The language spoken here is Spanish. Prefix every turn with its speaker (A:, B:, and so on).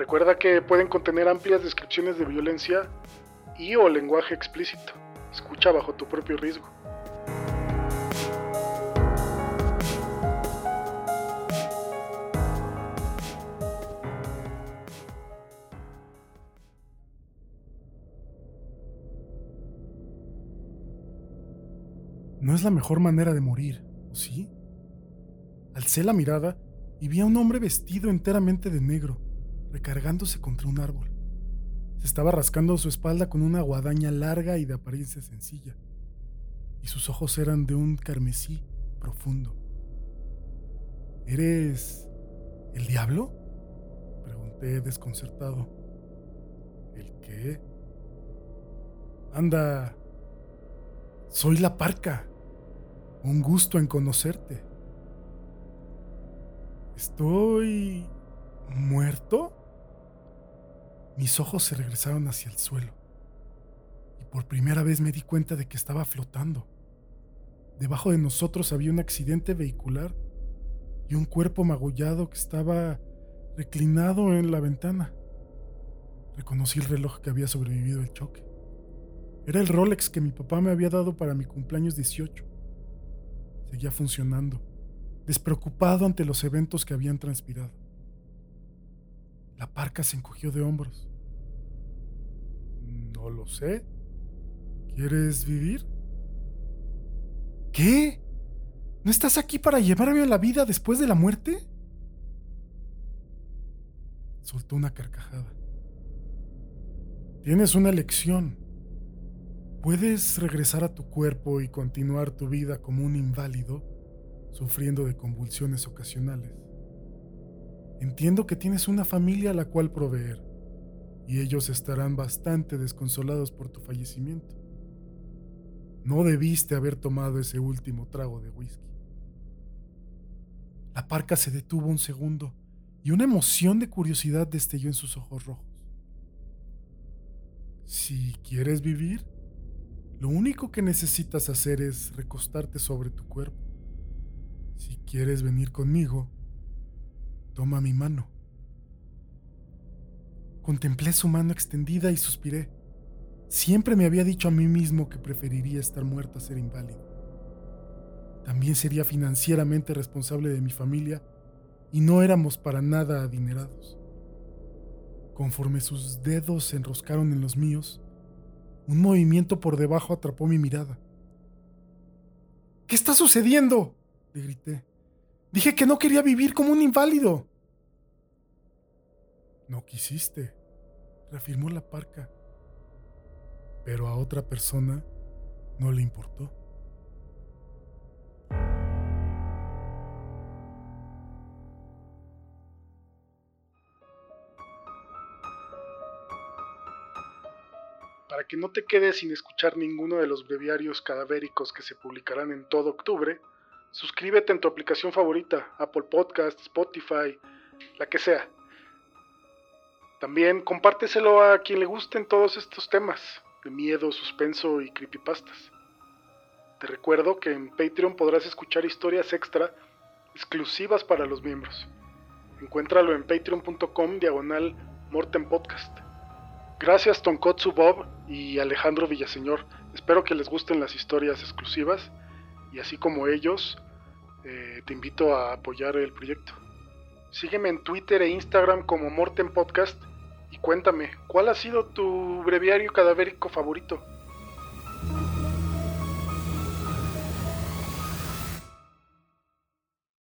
A: Recuerda que pueden contener amplias descripciones de violencia y o lenguaje explícito. Escucha bajo tu propio riesgo.
B: No es la mejor manera de morir, ¿sí? Alcé la mirada y vi a un hombre vestido enteramente de negro, recargándose contra un árbol. Se estaba rascando su espalda con una guadaña larga y de apariencia sencilla, y sus ojos eran de un carmesí profundo. ¿Eres el diablo? Pregunté desconcertado. ¿El qué? Anda, soy la parca. Un gusto en conocerte. ¿Estoy muerto? Mis ojos se regresaron hacia el suelo y por primera vez me di cuenta de que estaba flotando. Debajo de nosotros había un accidente vehicular y un cuerpo magullado que estaba reclinado en la ventana. Reconocí el reloj que había sobrevivido al choque. Era el Rolex que mi papá me había dado para mi cumpleaños 18 seguía funcionando, despreocupado ante los eventos que habían transpirado. La parca se encogió de hombros. No lo sé. ¿Quieres vivir? ¿Qué? ¿No estás aquí para llevarme a la vida después de la muerte? Soltó una carcajada. Tienes una elección. Puedes regresar a tu cuerpo y continuar tu vida como un inválido, sufriendo de convulsiones ocasionales. Entiendo que tienes una familia a la cual proveer, y ellos estarán bastante desconsolados por tu fallecimiento. No debiste haber tomado ese último trago de whisky. La parca se detuvo un segundo y una emoción de curiosidad destelló en sus ojos rojos. Si quieres vivir, lo único que necesitas hacer es recostarte sobre tu cuerpo. Si quieres venir conmigo, toma mi mano. Contemplé su mano extendida y suspiré. Siempre me había dicho a mí mismo que preferiría estar muerto a ser inválido. También sería financieramente responsable de mi familia y no éramos para nada adinerados. Conforme sus dedos se enroscaron en los míos, un movimiento por debajo atrapó mi mirada. ¿Qué está sucediendo? le grité. Dije que no quería vivir como un inválido. No quisiste, reafirmó la parca. Pero a otra persona no le importó.
A: Para que no te quedes sin escuchar ninguno de los breviarios cadavéricos que se publicarán en todo octubre, suscríbete en tu aplicación favorita, Apple Podcast, Spotify, la que sea. También compárteselo a quien le gusten todos estos temas de miedo, suspenso y creepypastas. Te recuerdo que en Patreon podrás escuchar historias extra exclusivas para los miembros. Encuéntralo en patreon.com diagonal Morten Podcast. Gracias Tonkotsu Bob y Alejandro Villaseñor. Espero que les gusten las historias exclusivas y así como ellos, eh, te invito a apoyar el proyecto. Sígueme en Twitter e Instagram como Morten Podcast y cuéntame, ¿cuál ha sido tu breviario cadavérico favorito?